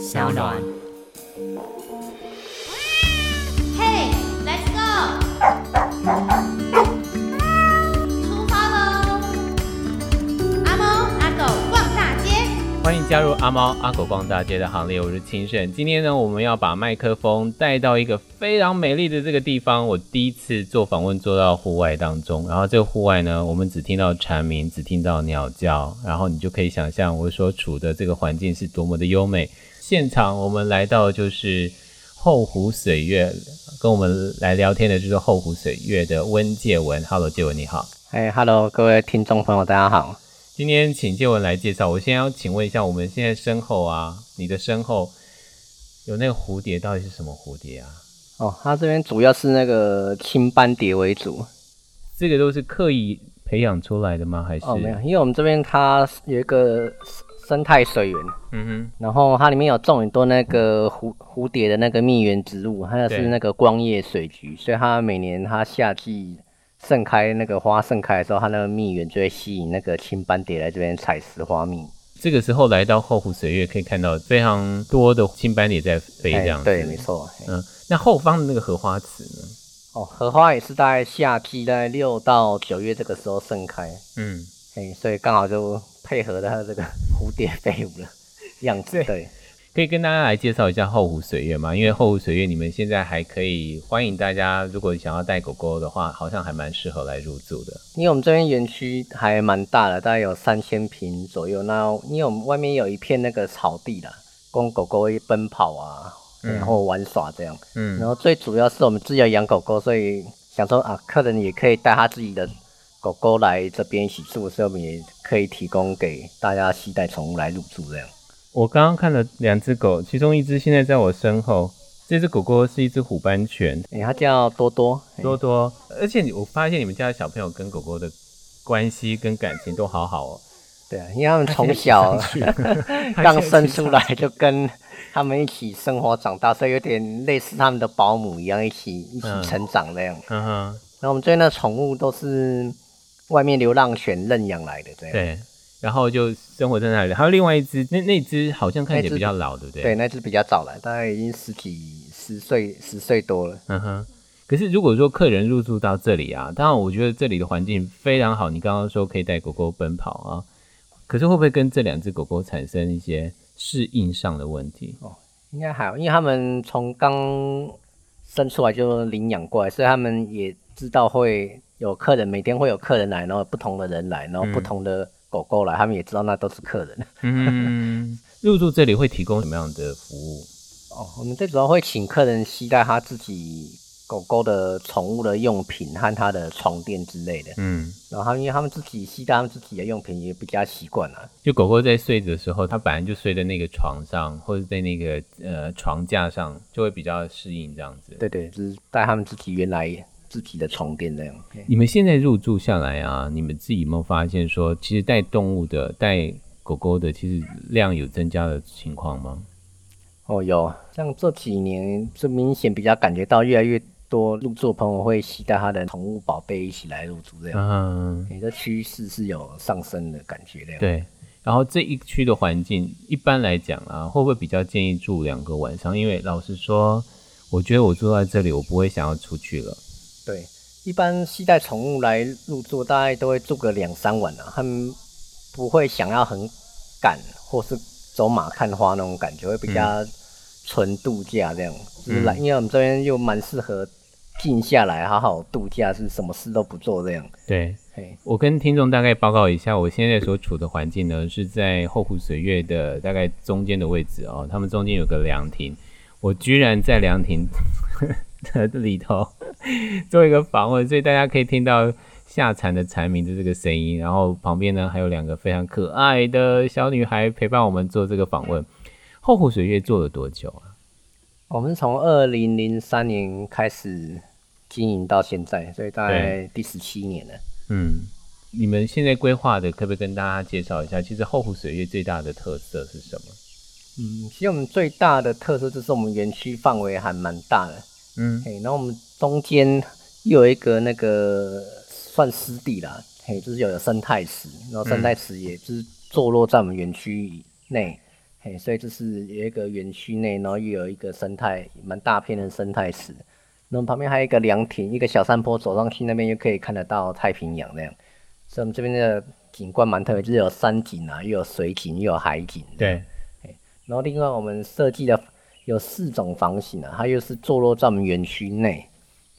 小暖。嘿，Let's go！出发喽！阿猫阿狗逛大街，欢迎加入阿猫阿狗逛大街的行列。我是清盛，今天呢，我们要把麦克风带到一个非常美丽的这个地方。我第一次做访问做到户外当中，然后这个户外呢，我们只听到蝉鸣，只听到鸟叫，然后你就可以想象我所处的这个环境是多么的优美。现场我们来到就是后湖水月，跟我们来聊天的就是后湖水月的温介文。Hello，介文你好。哎，Hello，各位听众朋友，大家好。今天请介文来介绍。我先要请问一下，我们现在身后啊，你的身后有那个蝴蝶，到底是什么蝴蝶啊？哦，它这边主要是那个青斑蝶为主。这个都是刻意培养出来的吗？还是？哦，没有，因为我们这边它有一个。生态水源，嗯哼，然后它里面有种很多那个蝴蝴蝶的那个蜜源植物，还有是那个光叶水菊，所以它每年它夏季盛开那个花盛开的时候，它那个蜜源就会吸引那个青斑蝶来这边采食花蜜。这个时候来到后湖水月，可以看到非常多的青斑蝶在飞，这样子。对，没错。嗯，那后方的那个荷花池呢？哦，荷花也是大概夏季在六到九月这个时候盛开。嗯。哎，所以刚好就配合它这个蝴蝶 飞舞的样子。对，可以跟大家来介绍一下后湖水月吗？因为后湖水月你们现在还可以欢迎大家，如果想要带狗狗的话，好像还蛮适合来入住的。因为我们这边园区还蛮大的，大概有三千平左右。那因为我们外面有一片那个草地啦，供狗狗奔跑啊，然后玩耍这样。嗯。然后最主要是我们自己要养狗狗，所以想说啊，客人也可以带他自己的。狗狗来这边一起住的时候，我们也可以提供给大家携带宠物来入住这样。我刚刚看了两只狗，其中一只现在在我身后，这只狗狗是一只虎斑犬，哎、欸，它叫多多，多多。而且你我发现你们家的小朋友跟狗狗的关系跟感情都好好哦。对啊，因为他们从小刚生出来就跟他们一起生活长大，所以有点类似他们的保姆一样，一起一起成长这样。嗯哼。然后我们这边的宠物都是。外面流浪犬认养来的，对。对，然后就生活在那里。还有另外一只，那那只好像看起来比较老，对不对？对，那只比较早来，大概已经十几、十岁、十岁多了。嗯哼。可是如果说客人入住到这里啊，当然我觉得这里的环境非常好。你刚刚说可以带狗狗奔跑啊，可是会不会跟这两只狗狗产生一些适应上的问题？哦，应该还好，因为他们从刚生出来就领养过来，所以他们也知道会。有客人，每天会有客人来，然后不同的人来，然后不同的狗狗来，嗯、他们也知道那都是客人。嗯，入住这里会提供什么样的服务？哦，我们最主要会请客人携带他自己狗狗的宠物的用品和他的床垫之类的。嗯，然后他们因为他们自己携带他们自己的用品也比较习惯了。就狗狗在睡的时候，它本来就睡在那个床上，或者在那个呃床架上，就会比较适应这样子。对对，就是带他们自己原来。自己的床垫那样。你们现在入住下来啊，你们自己有没有发现说，其实带动物的、带狗狗的，其实量有增加的情况吗？哦，有，像这几年是明显比较感觉到越来越多入住朋友会携带他的宠物宝贝一起来入住这样。嗯，你的趋势是有上升的感觉这样。对，然后这一区的环境，一般来讲啊，会不会比较建议住两个晚上？因为老实说，我觉得我住在这里，我不会想要出去了。对，一般携带宠物来入住，大概都会住个两三晚啊。他们不会想要很赶，或是走马看花那种感觉，会比较纯度假这样。就是来，因为我们这边又蛮适合静下来，好好度假，是什么事都不做这样。对，我跟听众大概报告一下，我现在所处的环境呢，是在后湖水月的大概中间的位置哦。他们中间有个凉亭，我居然在凉亭 的里头。做一个访问，所以大家可以听到下蝉的蝉鸣的这个声音，然后旁边呢还有两个非常可爱的小女孩陪伴我们做这个访问。后湖水月做了多久啊？我们从二零零三年开始经营到现在，所以大概第十七年了。嗯，你们现在规划的可不可以跟大家介绍一下？其实后湖水月最大的特色是什么？嗯，其实我们最大的特色就是我们园区范围还蛮大的。嗯，嘿，然后我们中间又有一个那个算湿地啦，嘿，就是有个生态池，然后生态池也就是坐落在我们园区内，嘿，所以就是有一个园区内，然后又有一个生态蛮大片的生态池。那么旁边还有一个凉亭，一个小山坡走上去，那边又可以看得到太平洋那样。所以我们这边的景观蛮特别，就是有山景啊，又有水景，又有海景。对。然后另外我们设计的有四种房型啊，它又是坐落在我们园区内，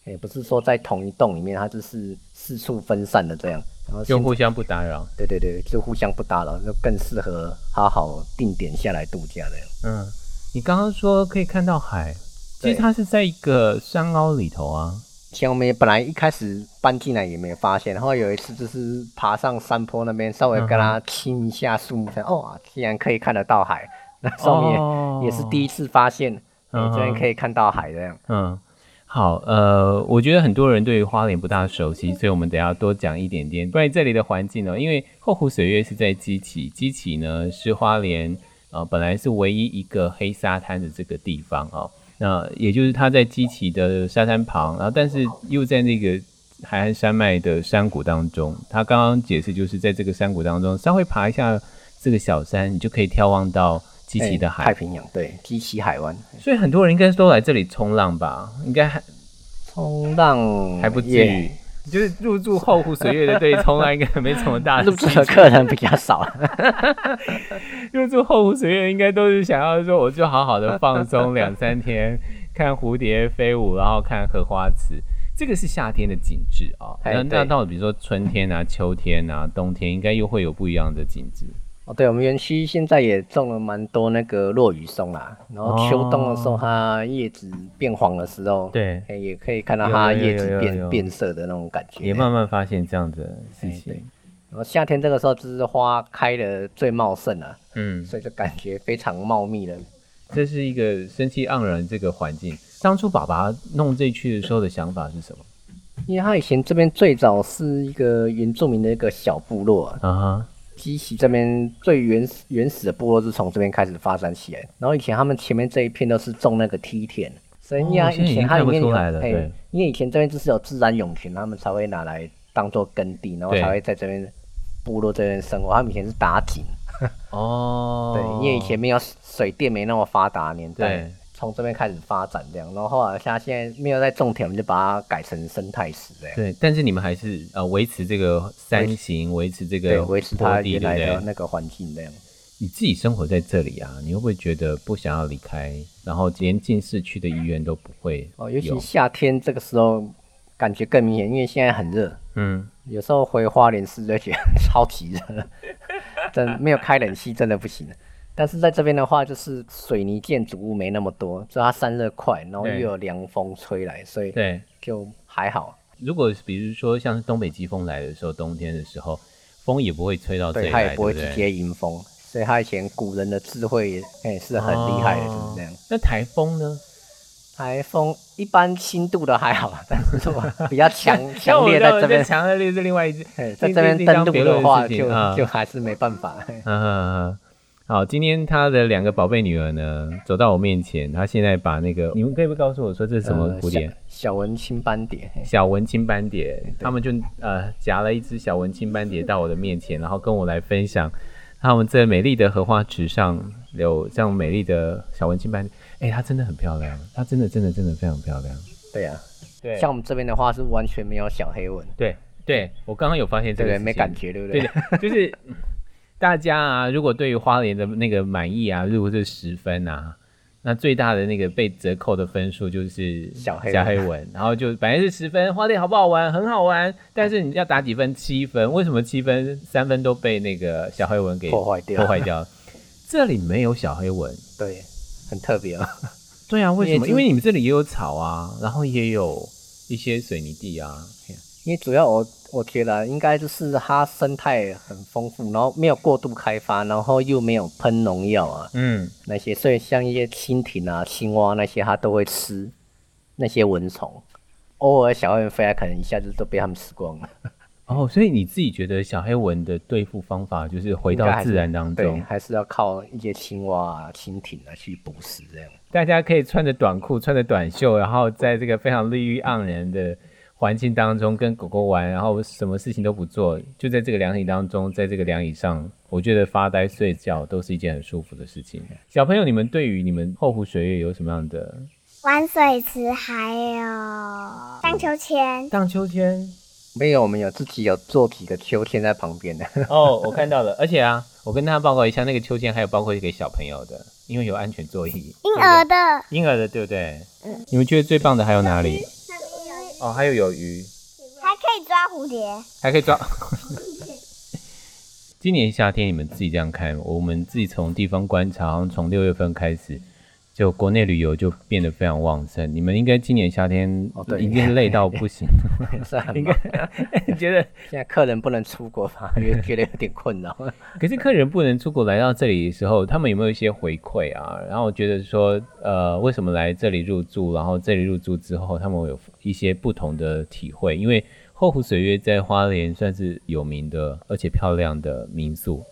也不是说在同一栋里面，它就是四处分散的这样。然后就互相不打扰。对对对，就互相不打扰，就更适合好好定点下来度假的。嗯，你刚刚说可以看到海。其实它是在一个山凹里头啊。像我们也本来一开始搬进来也没有发现，然后有一次就是爬上山坡那边，稍微跟它亲一下树木，才、嗯、哦，竟然可以看得到海。那上面也是第一次发现，嗯，居然可以看到海这样。嗯，好，呃，我觉得很多人对于花莲不大熟悉，所以我们等一下多讲一点点关于这里的环境呢。因为后湖水月是在基起，基起呢是花莲呃本来是唯一一个黑沙滩的这个地方哦。那也就是它在基起的沙滩旁，然后但是又在那个海岸山脉的山谷当中。他刚刚解释就是在这个山谷当中，稍微爬一下这个小山，你就可以眺望到基期的海，太平洋，对，基期海湾。所以很多人应该都来这里冲浪吧？应该还冲浪还不至于。就是入住后湖水月的，对，冲浪应该没什么大 入住的客人比较少。入住后湖水月应该都是想要说，我就好好的放松两三天，看蝴蝶飞舞，然后看荷花池。这个是夏天的景致啊。那那到比如说春天啊、秋天啊、冬天，应该又会有不一样的景致。哦，对，我们园区现在也种了蛮多那个落羽松啦，然后秋冬的时候，它叶子变黄的时候，对，也可以看到它叶子变变色的那种感觉，也慢慢发现这样子的事情。然后夏天这个时候就是花开的最茂盛了，嗯，所以就感觉非常茂密了。这是一个生气盎然这个环境。当初爸爸弄这区的时候的想法是什么？因为他以前这边最早是一个原住民的一个小部落啊。Uh. 基期这边最原始原始的部落是从这边开始发展起来，然后以前他们前面这一片都是种那个梯田，所以因为以前它里面有，对，因为以前这边就是有自然涌泉，他们才会拿来当做耕地，然后才会在这边部落这边生活。他们以前是打井，哦，对，因为以前没有水电没那么发达年代。从这边开始发展这样，然后后来像现在没有在种田，我们就把它改成生态池这样。对，但是你们还是呃维持这个山形，维持这个维持它原来的那个环境这样。你自己生活在这里啊，你会不会觉得不想要离开？然后连进市区的医院都不会哦，尤其夏天这个时候感觉更明显，因为现在很热。嗯，有时候回花莲市就觉得 超级热，真没有开冷气真的不行。但是在这边的话，就是水泥建筑物没那么多，所以它散热快，然后又有凉风吹来，所以对就还好。如果比如说像是东北季风来的时候，冬天的时候，风也不会吹到这里来，它也不会直接迎风。所以它以前古人的智慧也、欸、是很厉害的，就是这样。那台风呢？台风一般轻度的还好，但是 比较强强烈在这边，强烈是另外一只。在这边登陆的话就，就、还是没办法。嗯 嗯嗯。好，今天他的两个宝贝女儿呢，走到我面前，他现在把那个，你们可以不告诉我说这是什么蝴蝶？呃、小，小文青斑蝶。小文青斑蝶，他们就呃夹了一只小文青斑蝶到我的面前，然后跟我来分享，他们在美丽的荷花池上有这样美丽的小文青斑蝶，哎、欸，它真的很漂亮，它真的真的真的非常漂亮。对呀、啊，对，像我们这边的话是完全没有小黑纹。对，对我刚刚有发现这个，对，没感觉，对不对？对，就是。大家啊，如果对于花莲的那个满意啊，如果是十分啊，那最大的那个被折扣的分数就是小黑小黑文，然后就本来是十分，花莲好不好玩？很好玩，但是你要打几分？七分？为什么七分？三分都被那个小黑文给破坏掉？破坏掉。这里没有小黑文，对，很特别啊。对啊，为什么？因为你们这里也有草啊，然后也有一些水泥地啊。因为主要我我觉得应该就是它生态很丰富，然后没有过度开发，然后又没有喷农药啊，嗯，那些所以像一些蜻蜓啊、青蛙那些，它都会吃那些蚊虫。偶尔小黑蚊飞来，可能一下子都被它们吃光了。哦，所以你自己觉得小黑蚊的对付方法就是回到自然当中，对，还是要靠一些青蛙啊、蜻蜓啊去捕食这样。大家可以穿着短裤、穿着短袖，然后在这个非常绿意盎然的。环境当中跟狗狗玩，然后什么事情都不做，就在这个凉椅当中，在这个凉椅上，我觉得发呆睡觉都是一件很舒服的事情。小朋友，你们对于你们后湖水月有什么样的？玩水池，还有荡秋千。荡秋千？没有，我们有自己有做几个秋千在旁边的。哦，我看到了，而且啊，我跟大家报告一下，那个秋千还有包括一个小朋友的，因为有安全座椅。婴儿的。婴儿的，对不对？嗯。你们觉得最棒的还有哪里？哦，还有有鱼，还可以抓蝴蝶，还可以抓。今年夏天你们自己这样看，我们自己从地方观察，好像从六月份开始，就国内旅游就变得非常旺盛。你们应该今年夏天已经累到不行，是啊，应该觉得现在客人不能出国吧，也 觉得有点困扰。可是客人不能出国来到这里的时候，他们有没有一些回馈啊？然后我觉得说，呃，为什么来这里入住？然后这里入住之后，他们有。一些不同的体会，因为后湖水月在花莲算是有名的，而且漂亮的民宿。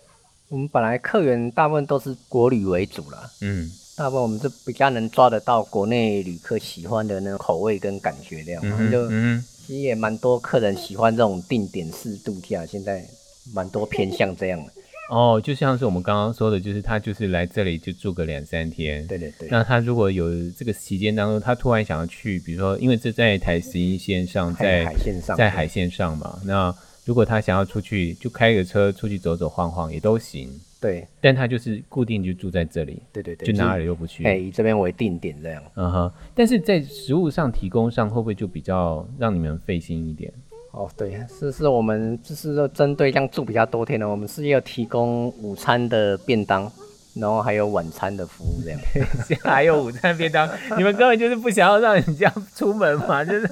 我们本来客源大部分都是国旅为主啦，嗯，大部分我们是比较能抓得到国内旅客喜欢的那种口味跟感觉这样，嗯哼，就嗯，其实也蛮多客人喜欢这种定点式度假，现在蛮多偏向这样的。哦，就像是我们刚刚说的，就是他就是来这里就住个两三天。对对对。那他如果有这个期间当中，他突然想要去，比如说，因为这在台十一线上，在海线上，在海线上嘛。那如果他想要出去，就开个车出去走走晃晃也都行。对。但他就是固定就住在这里。对对对。就哪里又不去。哎，以这边为定点这样。嗯哼。但是在食物上提供上，会不会就比较让你们费心一点？哦，对，是是，我们就是说针对这样住比较多天的，我们是要提供午餐的便当，然后还有晚餐的服务这样。还有午餐便当，你们根本就是不想要让人家出门嘛？就是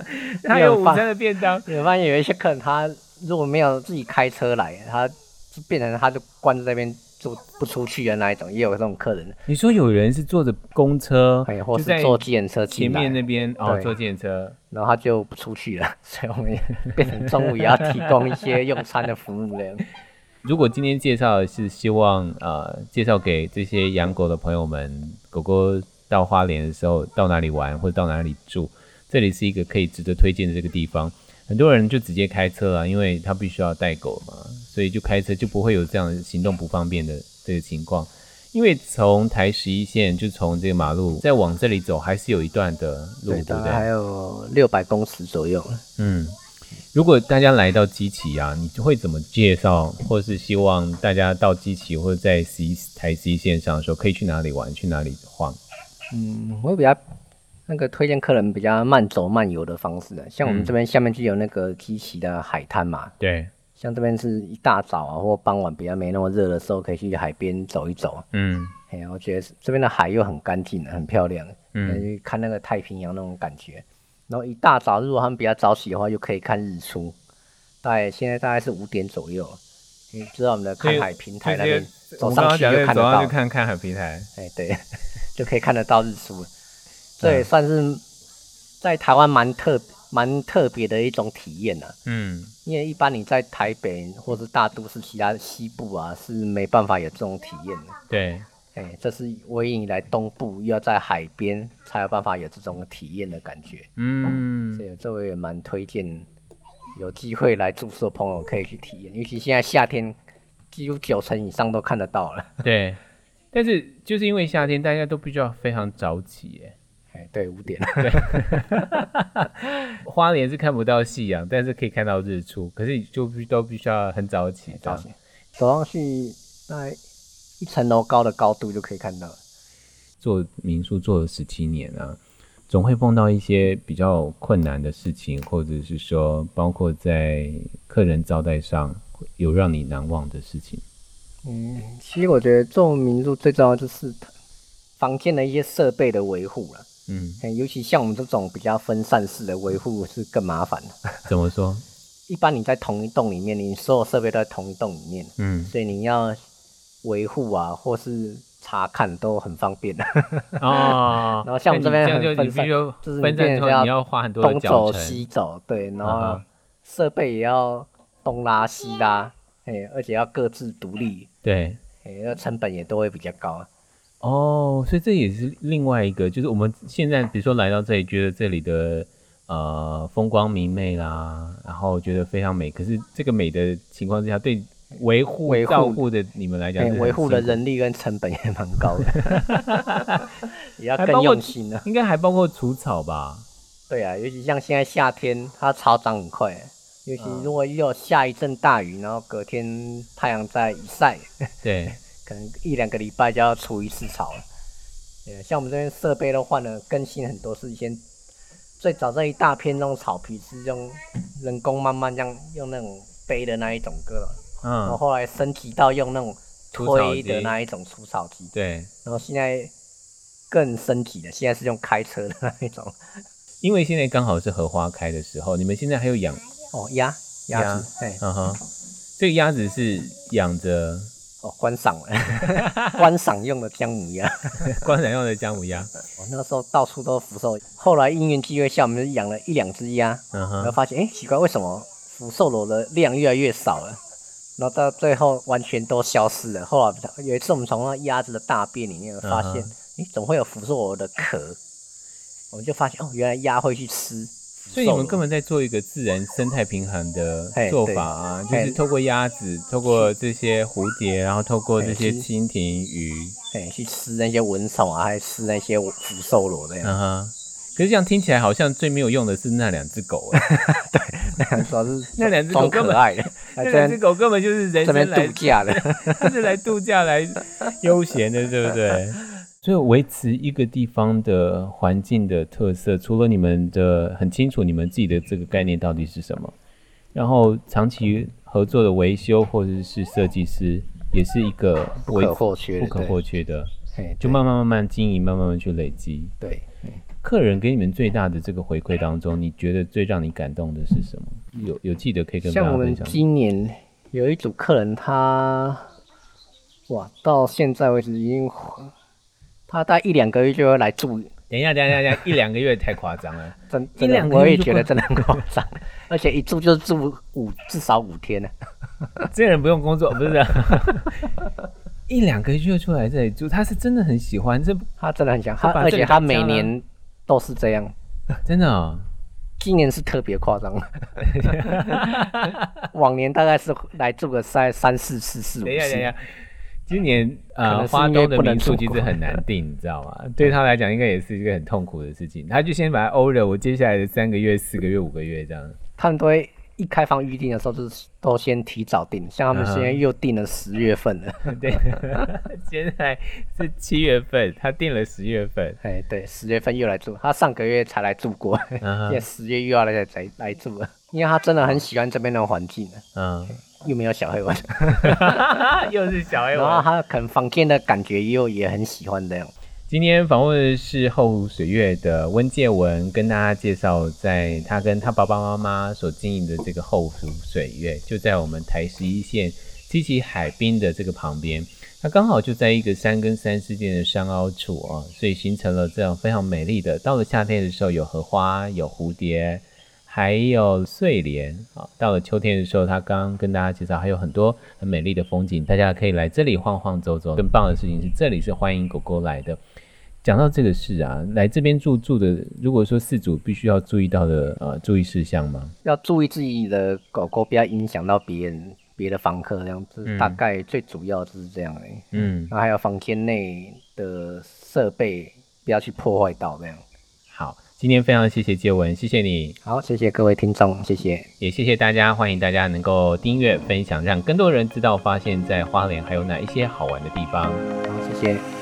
还有午餐的便当。你发现有一些客人他如果没有自己开车来，他就变成他就关在那边。坐不出去的那一种，也有这种客人。你说有人是坐着公车，或是坐计程车前面那边哦，坐计程车，然后他就不出去了，所以我们也 变成中午也要提供一些用餐的服务这样。如果今天介绍的是希望呃介绍给这些养狗的朋友们，狗狗到花莲的时候到哪里玩或者到哪里住，这里是一个可以值得推荐的这个地方。很多人就直接开车啊，因为他必须要带狗嘛，所以就开车就不会有这样行动不方便的这个情况。因为从台十一线就从这个马路再往这里走，还是有一段的路，对，对不对？还有六百公尺左右。嗯，如果大家来到基奇啊，你会怎么介绍，或是希望大家到基奇或者在十一台十一线上的时候，可以去哪里玩，去哪里晃？嗯，我比较。那个推荐客人比较慢走慢游的方式的，像我们这边下面就有那个基奇的海滩嘛。嗯、对，像这边是一大早啊，或傍晚比较没那么热的时候，可以去海边走一走。嗯，哎，我觉得这边的海又很干净，很漂亮。嗯，去看那个太平洋那种感觉。然后一大早，如果他们比较早起的话，就可以看日出。大概现在大概是五点左右，你知道我们的看海平台那边走上去就看得到，去看看海平台。哎，对，就可以看得到日出。这也算是在台湾蛮特蛮特别的一种体验呢。嗯，因为一般你在台北或是大都市其他西部啊，是没办法有这种体验的。对，哎，这是唯一你来东部又要在海边才有办法有这种体验的感觉。嗯，所以这我也蛮推荐，有机会来住宿的朋友可以去体验，尤其现在夏天，几乎九成以上都看得到了。对，但是就是因为夏天，大家都必须要非常早起，哎。对，五点。对，花莲是看不到夕阳，但是可以看到日出。可是就必都必须要很早起，早起走上去，大概一层楼高的高度就可以看到。做民宿做了十七年啊，总会碰到一些比较困难的事情，或者是说，包括在客人招待上有让你难忘的事情。嗯，其实我觉得做民宿最重要就是房间的一些设备的维护了。嗯，尤其像我们这种比较分散式的维护是更麻烦的。怎么说？一般你在同一栋里面，你所有设备都在同一栋里面，嗯，所以你要维护啊，或是查看都很方便的。哦，然后像我们这边就分散，就是分散之后你要花很多东走西走，对，然后设备也要东拉西拉，哎，而且要各自独立，对，哎，那成本也都会比较高。哦，所以这也是另外一个，就是我们现在比如说来到这里，觉得这里的呃风光明媚啦，然后觉得非常美。可是这个美的情况之下，对维护维护照护的你们来讲，维护的人力跟成本也蛮高的，也要更用心了。应该还包括除草吧？对啊，尤其像现在夏天，它草长很快。尤其如果又下一阵大雨，然后隔天太阳再一晒，对，可能一两个礼拜就要除一次草了。对，像我们这边设备都换了，更新很多。是以前最早这一大片那种草皮是用人工慢慢这样用那种背的那一种割，嗯，然后后来升级到用那种推的那一种除草机，对，然后现在更升级了，现在是用开车的那一种。因为现在刚好是荷花开的时候，你们现在还有养？哦，鸭鸭子，对，嗯哼，这个鸭子是养着哦观赏，观赏用的姜母鸭，观赏用的姜母鸭。我那个时候到处都福寿，后来因缘际会下，我们就养了一两只鸭，嗯，然后发现，哎，奇怪，为什么福寿螺的量越来越少了？然后到最后完全都消失了。后来有一次我们从那鸭子的大便里面发现，哎，怎么会有福寿螺的壳？我们就发现，哦，原来鸭会去吃。所以你们根本在做一个自然生态平衡的做法啊，就是透过鸭子，透过这些蝴蝶，然后透过这些蜻蜓鱼，哎，去吃那些蚊虫啊，还吃那些福寿螺这样。嗯哼。可是这样听起来好像最没有用的是那两只狗。对，那两只是 那两只狗可爱的，那两只狗根本就是人生来度假的，就是来度假来悠闲的，对不对？所以维持一个地方的环境的特色，除了你们的很清楚，你们自己的这个概念到底是什么，然后长期合作的维修或者是设计师，也是一个不可或缺、不可或缺的，就慢慢慢慢经营，慢慢慢去累积。对，客人给你们最大的这个回馈当中，你觉得最让你感动的是什么？有有记得可以跟大家分享。像我们今年有一组客人他，他哇，到现在为止已经。他大概一两个月就会来住。等一下，等一下，等一下，一两个月太夸张了。真，一两个月我也觉得真的很夸张，而且一住就是住五至少五天呢。这人不用工作，不是？一两个月就出来这里住，他是真的很喜欢，这他真的很喜欢，他而且他每年都是这样，真的哦。今年是特别夸张，往年大概是来住个三三四次四五次。今年呃，花东的民宿其实很难订，你知道吗？对他来讲，应该也是一个很痛苦的事情。他就先把它欧了，我接下来的三个月、四个月、五个月这样。他们都会一开放预定的时候，就是都先提早订。像他们现在又订了十月份了。Uh. 对，现在是七月份，他订了十月份。哎，对，十月份又来住。他上个月才来住过，uh. 现在十月又要来来来住了，因为他真的很喜欢这边的环境。嗯、uh。又没有小黑蚊，又是小黑蚊，然后他可能房间的感觉又也很喜欢这样。今天访问的是后湖水月的温介文，跟大家介绍，在他跟他爸爸妈妈所经营的这个后湖水月，就在我们台十一线七期海滨的这个旁边，它刚好就在一个山跟山之间的山凹处啊，所以形成了这样非常美丽的。到了夏天的时候，有荷花，有蝴蝶。还有睡莲啊，到了秋天的时候，他刚刚跟大家介绍，还有很多很美丽的风景，大家可以来这里晃晃走走。更棒的事情是，这里是欢迎狗狗来的。讲到这个事啊，来这边住住的，如果说饲主必须要注意到的呃注意事项吗？要注意自己的狗狗不要影响到别人、别的房客这样子，大概最主要就是这样哎。嗯，那还有房间内的设备不要去破坏到这样。今天非常谢谢介文，谢谢你。好，谢谢各位听众，谢谢，也谢谢大家，欢迎大家能够订阅、分享，让更多人知道，发现在花莲还有哪一些好玩的地方。好，谢谢。